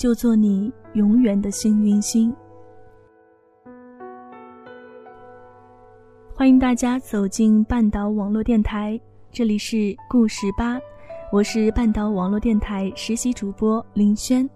就做你永远的幸运星。欢迎大家走进半岛网络电台，这里是故事吧，我是半岛网络电台实习主播林轩。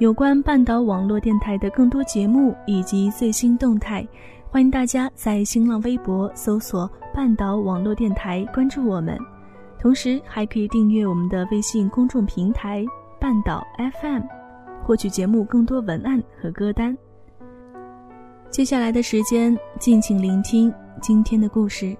有关半岛网络电台的更多节目以及最新动态，欢迎大家在新浪微博搜索“半岛网络电台”关注我们，同时还可以订阅我们的微信公众平台。半岛 FM，获取节目更多文案和歌单。接下来的时间，敬请聆听今天的故事。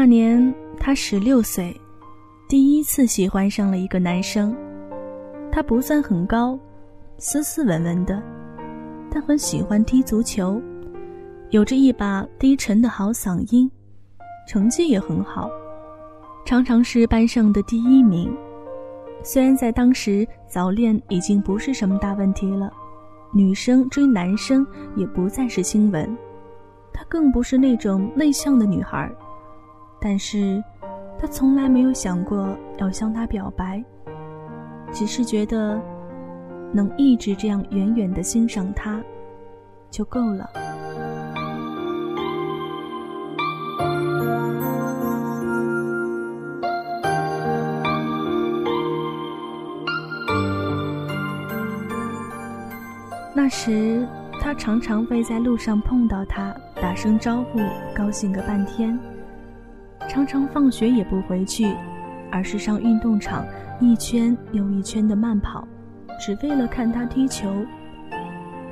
那年他十六岁，第一次喜欢上了一个男生。他不算很高，斯斯文文的，但很喜欢踢足球，有着一把低沉的好嗓音，成绩也很好，常常是班上的第一名。虽然在当时早恋已经不是什么大问题了，女生追男生也不再是新闻，她更不是那种内向的女孩。但是，他从来没有想过要向他表白，只是觉得能一直这样远远的欣赏他，就够了。那时，他常常会在路上碰到他，打声招呼，高兴个半天。常常放学也不回去，而是上运动场一圈又一圈的慢跑，只为了看他踢球。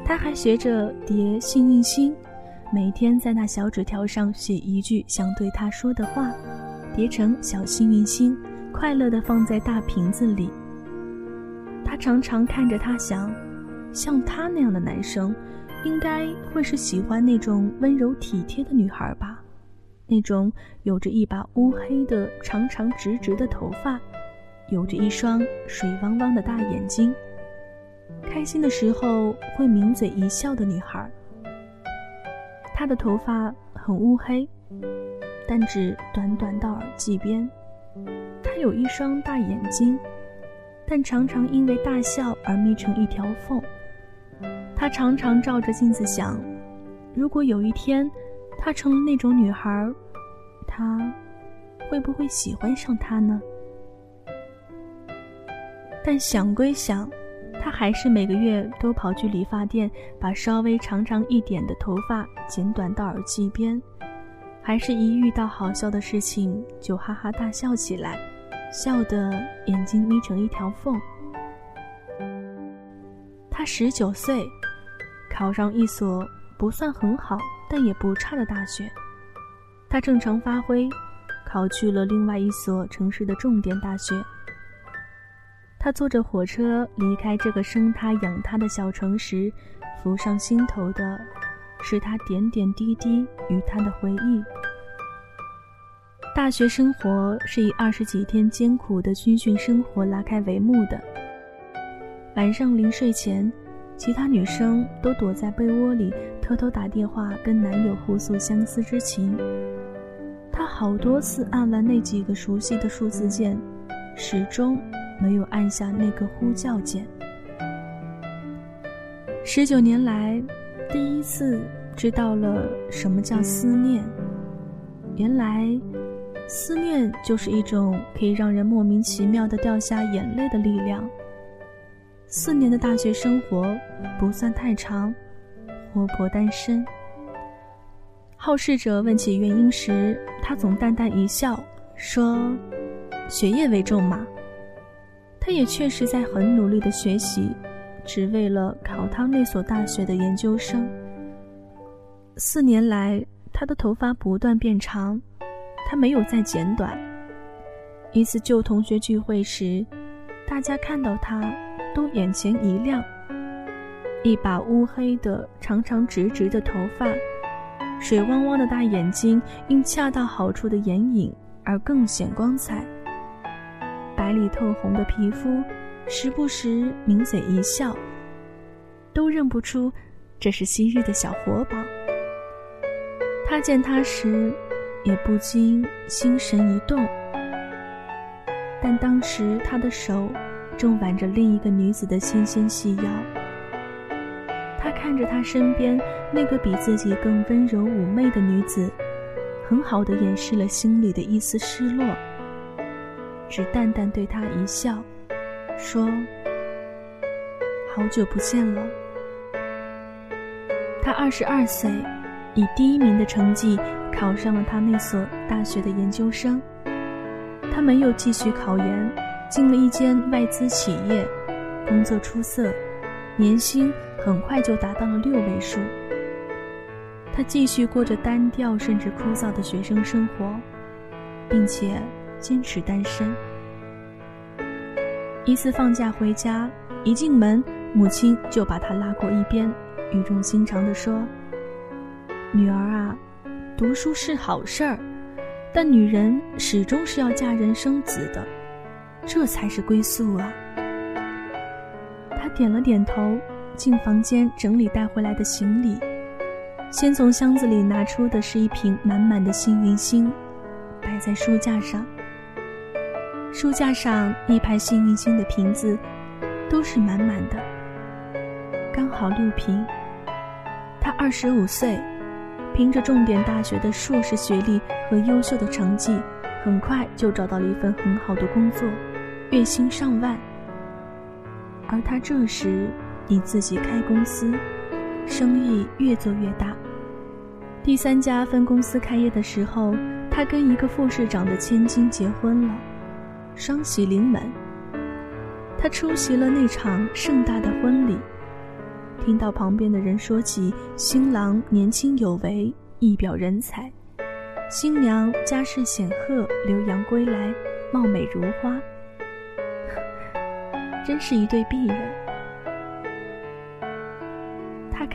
他还学着叠幸运星，每天在那小纸条上写一句想对他说的话，叠成小幸运星，快乐地放在大瓶子里。他常常看着他想，像他那样的男生，应该会是喜欢那种温柔体贴的女孩吧。那种有着一把乌黑的长长直直的头发，有着一双水汪汪的大眼睛，开心的时候会抿嘴一笑的女孩。她的头发很乌黑，但只短短到耳际边。她有一双大眼睛，但常常因为大笑而眯成一条缝。她常常照着镜子想：如果有一天……她成了那种女孩，他会不会喜欢上她呢？但想归想，他还是每个月都跑去理发店，把稍微长长一点的头发剪短到耳际边，还是一遇到好笑的事情就哈哈大笑起来，笑得眼睛眯成一条缝。他十九岁，考上一所不算很好。但也不差的大学，他正常发挥，考去了另外一所城市的重点大学。他坐着火车离开这个生他养他的小城时，浮上心头的，是他点点滴滴与他的回忆。大学生活是以二十几天艰苦的军训生活拉开帷幕的。晚上临睡前，其他女生都躲在被窝里。偷偷打电话跟男友互诉相思之情。她好多次按完那几个熟悉的数字键，始终没有按下那个呼叫键。十九年来，第一次知道了什么叫思念。原来，思念就是一种可以让人莫名其妙的掉下眼泪的力量。四年的大学生活不算太长，活泼单身。好事者问起原因时，他总淡淡一笑，说：“学业为重嘛。”他也确实在很努力的学习。只为了考他那所大学的研究生。四年来，他的头发不断变长，他没有再剪短。一次旧同学聚会时，大家看到他都眼前一亮。一把乌黑的、长长直直的头发，水汪汪的大眼睛因恰到好处的眼影而更显光彩。白里透红的皮肤。时不时抿嘴一笑，都认不出这是昔日的小活宝。他见他时，也不禁心神一动。但当时他的手正挽着另一个女子的纤纤细腰，看着他身边那个比自己更温柔妩媚的女子，很好的掩饰了心里的一丝失落，只淡淡对他一笑。说：“好久不见了。”他二十二岁，以第一名的成绩考上了他那所大学的研究生。他没有继续考研，进了一间外资企业，工作出色，年薪很快就达到了六位数。他继续过着单调甚至枯燥的学生生活，并且坚持单身。一次放假回家，一进门，母亲就把他拉过一边，语重心长地说：“女儿啊，读书是好事儿，但女人始终是要嫁人生子的，这才是归宿啊。”他点了点头，进房间整理带回来的行李，先从箱子里拿出的是一瓶满满的幸运星，摆在书架上。书架上一排幸运星的瓶子，都是满满的，刚好六瓶。他二十五岁，凭着重点大学的硕士学历和优秀的成绩，很快就找到了一份很好的工作，月薪上万。而他这时你自己开公司，生意越做越大。第三家分公司开业的时候，他跟一个副市长的千金结婚了。双喜临门，他出席了那场盛大的婚礼。听到旁边的人说起新郎年轻有为、一表人才，新娘家世显赫、留洋归来、貌美如花，真是一对璧人。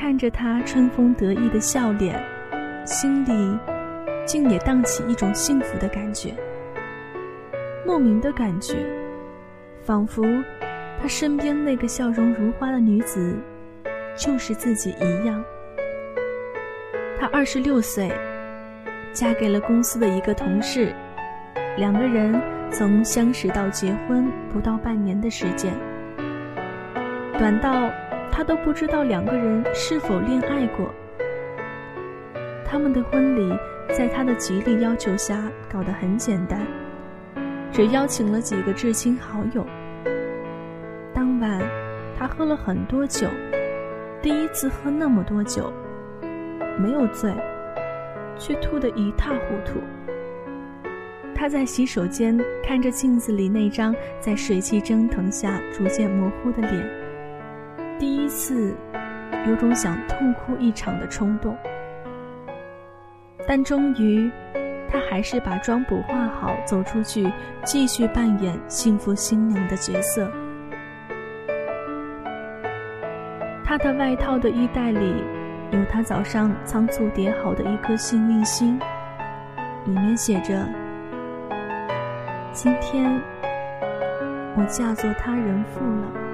看着他春风得意的笑脸，心里竟也荡起一种幸福的感觉。莫名的感觉，仿佛他身边那个笑容如花的女子，就是自己一样。她二十六岁，嫁给了公司的一个同事，两个人从相识到结婚不到半年的时间，短到他都不知道两个人是否恋爱过。他们的婚礼在他的极力要求下搞得很简单。只邀请了几个至亲好友。当晚，他喝了很多酒，第一次喝那么多酒，没有醉，却吐得一塌糊涂。他在洗手间看着镜子里那张在水汽蒸腾下逐渐模糊的脸，第一次有种想痛哭一场的冲动，但终于。他还是把妆补化好，走出去，继续扮演幸福新娘的角色。他的外套的衣袋里，有他早上仓促叠好的一颗幸运星，里面写着：“今天我嫁作他人妇了。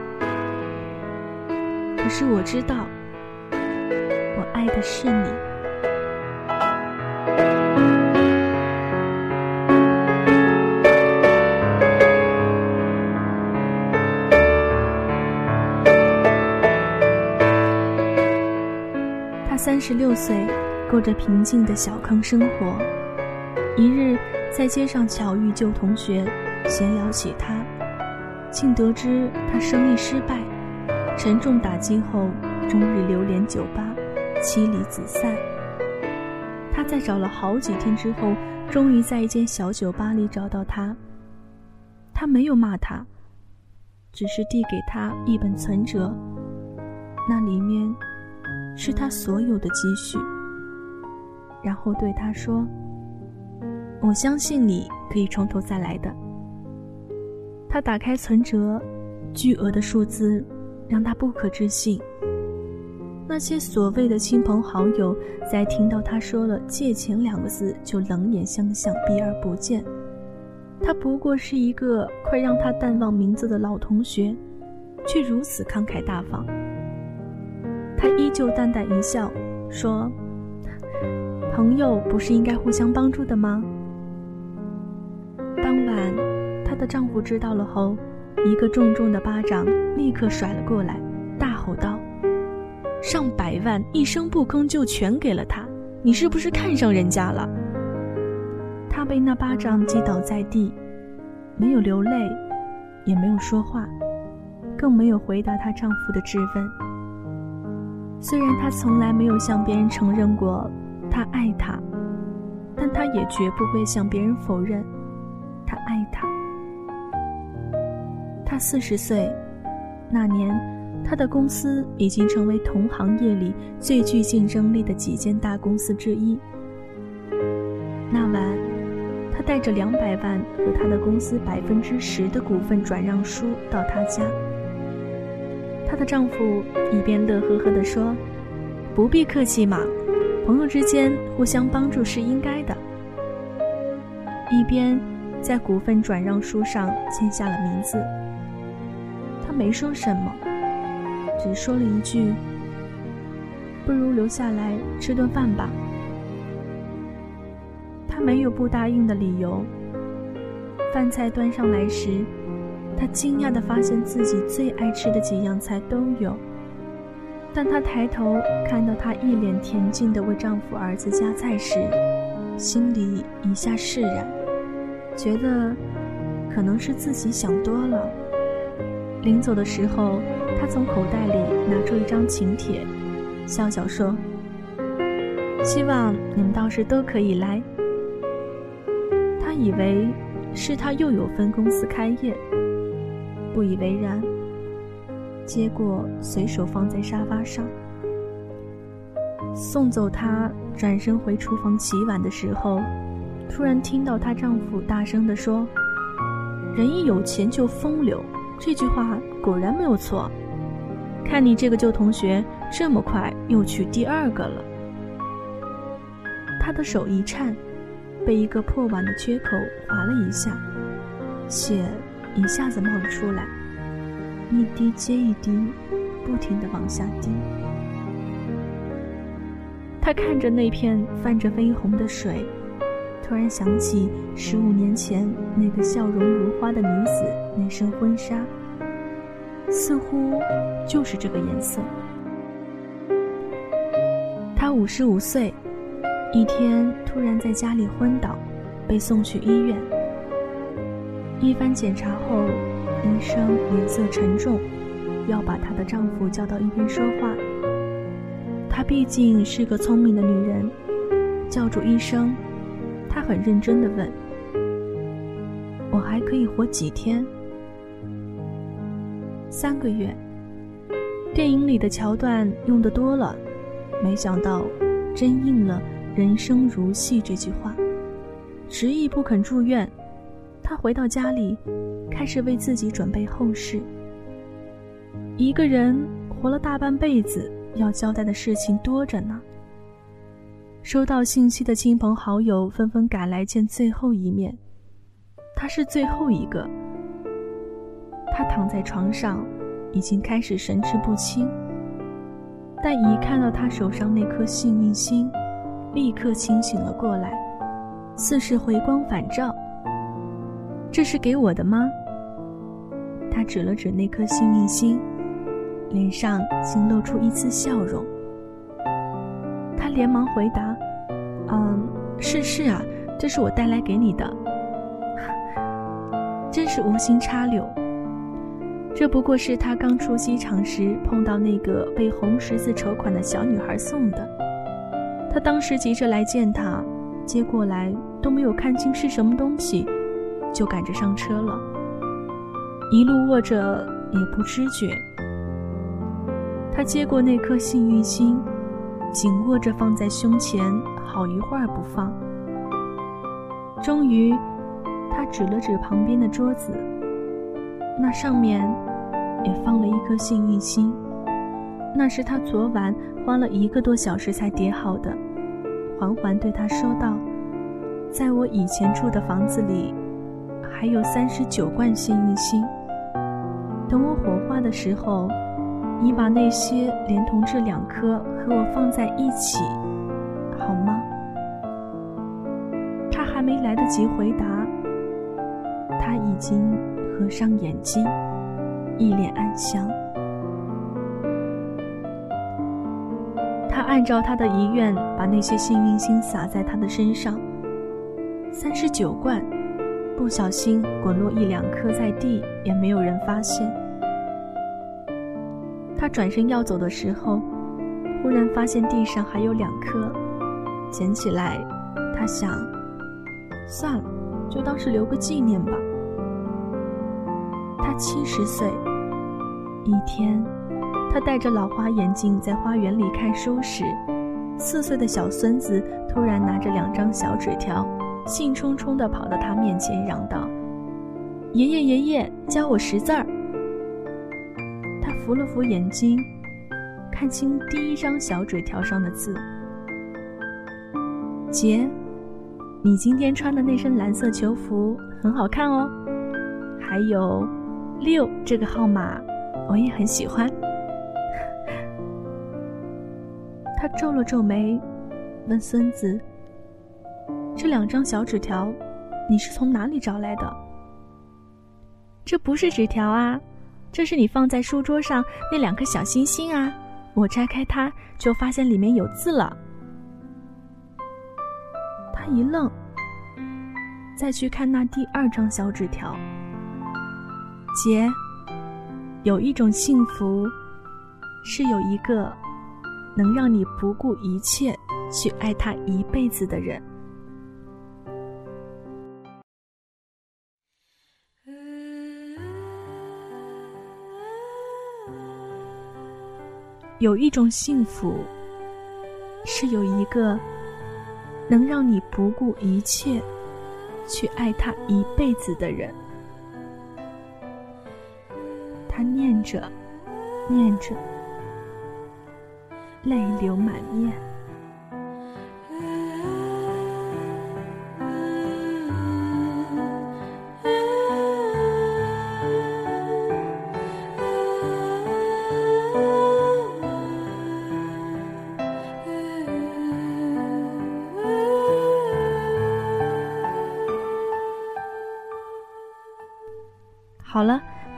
可是我知道，我爱的是你。他三十六岁，过着平静的小康生活。一日，在街上巧遇旧同学，闲聊起他，竟得知他生意失败，沉重打击后，终日流连酒吧，妻离子散。他在找了好几天之后，终于在一间小酒吧里找到他。他没有骂他，只是递给他一本存折，那里面是他所有的积蓄，然后对他说。我相信你可以从头再来的。他打开存折，巨额的数字让他不可置信。那些所谓的亲朋好友，在听到他说了“借钱”两个字，就冷眼相向，避而不见。他不过是一个快让他淡忘名字的老同学，却如此慷慨大方。他依旧淡淡一笑，说：“朋友不是应该互相帮助的吗？”当晚，她的丈夫知道了后，一个重重的巴掌立刻甩了过来，大吼道：“上百万一声不吭就全给了他，你是不是看上人家了？”她被那巴掌击倒在地，没有流泪，也没有说话，更没有回答她丈夫的质问。虽然她从来没有向别人承认过她爱他，但她也绝不会向别人否认。四十岁，那年，他的公司已经成为同行业里最具竞争力的几间大公司之一。那晚，他带着两百万和他的公司百分之十的股份转让书到他家。她的丈夫一边乐呵呵地说：“不必客气嘛，朋友之间互相帮助是应该的。”一边。在股份转让书上签下了名字。没说什么，只说了一句：“不如留下来吃顿饭吧。”他没有不答应的理由。饭菜端上来时，他惊讶地发现自己最爱吃的几样菜都有。当他抬头看到她一脸恬静地为丈夫儿子夹菜时，心里一下释然。觉得可能是自己想多了。临走的时候，他从口袋里拿出一张请帖，笑笑说：“希望你们到时都可以来。”他以为是他又有分公司开业，不以为然，接过随手放在沙发上。送走他，转身回厨房洗碗的时候。突然听到她丈夫大声地说：“人一有钱就风流。”这句话果然没有错。看你这个旧同学这么快又娶第二个了。他的手一颤，被一个破碗的缺口划了一下，血一下子冒了出来，一滴接一滴，不停的往下滴。他看着那片泛着绯红的水。突然想起十五年前那个笑容如花的女子，那身婚纱，似乎就是这个颜色。她五十五岁，一天突然在家里昏倒，被送去医院。一番检查后，医生脸色沉重，要把她的丈夫叫到一边说话。她毕竟是个聪明的女人，叫住医生。他很认真的问：“我还可以活几天？”三个月。电影里的桥段用的多了，没想到真应了“人生如戏”这句话。执意不肯住院，他回到家里，开始为自己准备后事。一个人活了大半辈子，要交代的事情多着呢。收到信息的亲朋好友纷纷赶来见最后一面，他是最后一个。他躺在床上，已经开始神志不清。但一看到他手上那颗幸运星，立刻清醒了过来，似是回光返照。这是给我的吗？他指了指那颗幸运星，脸上竟露出一丝笑容。他连忙回答：“嗯，是是啊，这是我带来给你的。真是无心插柳。这不过是他刚出机场时碰到那个被红十字筹款的小女孩送的。他当时急着来见她，接过来都没有看清是什么东西，就赶着上车了。一路握着也不知觉。他接过那颗幸运星。”紧握着放在胸前，好一会儿不放。终于，他指了指旁边的桌子，那上面也放了一颗幸运星。那是他昨晚花了一个多小时才叠好的。缓缓对他说道：“在我以前住的房子里，还有三十九罐幸运星。等我火化的时候。”你把那些连同这两颗和我放在一起，好吗？他还没来得及回答，他已经合上眼睛，一脸安详。他按照他的遗愿，把那些幸运星撒在他的身上，三十九罐，不小心滚落一两颗在地，也没有人发现。他转身要走的时候，忽然发现地上还有两颗，捡起来，他想，算了，就当是留个纪念吧。他七十岁，一天，他戴着老花眼镜在花园里看书时，四岁的小孙子突然拿着两张小纸条，兴冲冲地跑到他面前，嚷道：“爷爷，爷爷，教我识字儿。”扶了扶眼睛，看清第一张小纸条上的字：“杰，你今天穿的那身蓝色球服很好看哦。还有六这个号码，我也很喜欢。”他皱了皱眉，问孙子：“这两张小纸条，你是从哪里找来的？”“这不是纸条啊。”这是你放在书桌上那两颗小星星啊！我拆开它，就发现里面有字了。他一愣，再去看那第二张小纸条。姐，有一种幸福，是有一个能让你不顾一切去爱他一辈子的人。有一种幸福，是有一个能让你不顾一切去爱他一辈子的人。他念着，念着，泪流满面。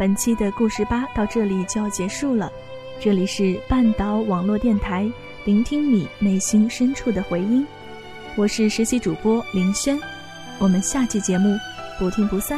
本期的故事吧到这里就要结束了。这里是半岛网络电台，聆听你内心深处的回音。我是实习主播林轩，我们下期节目不听不散。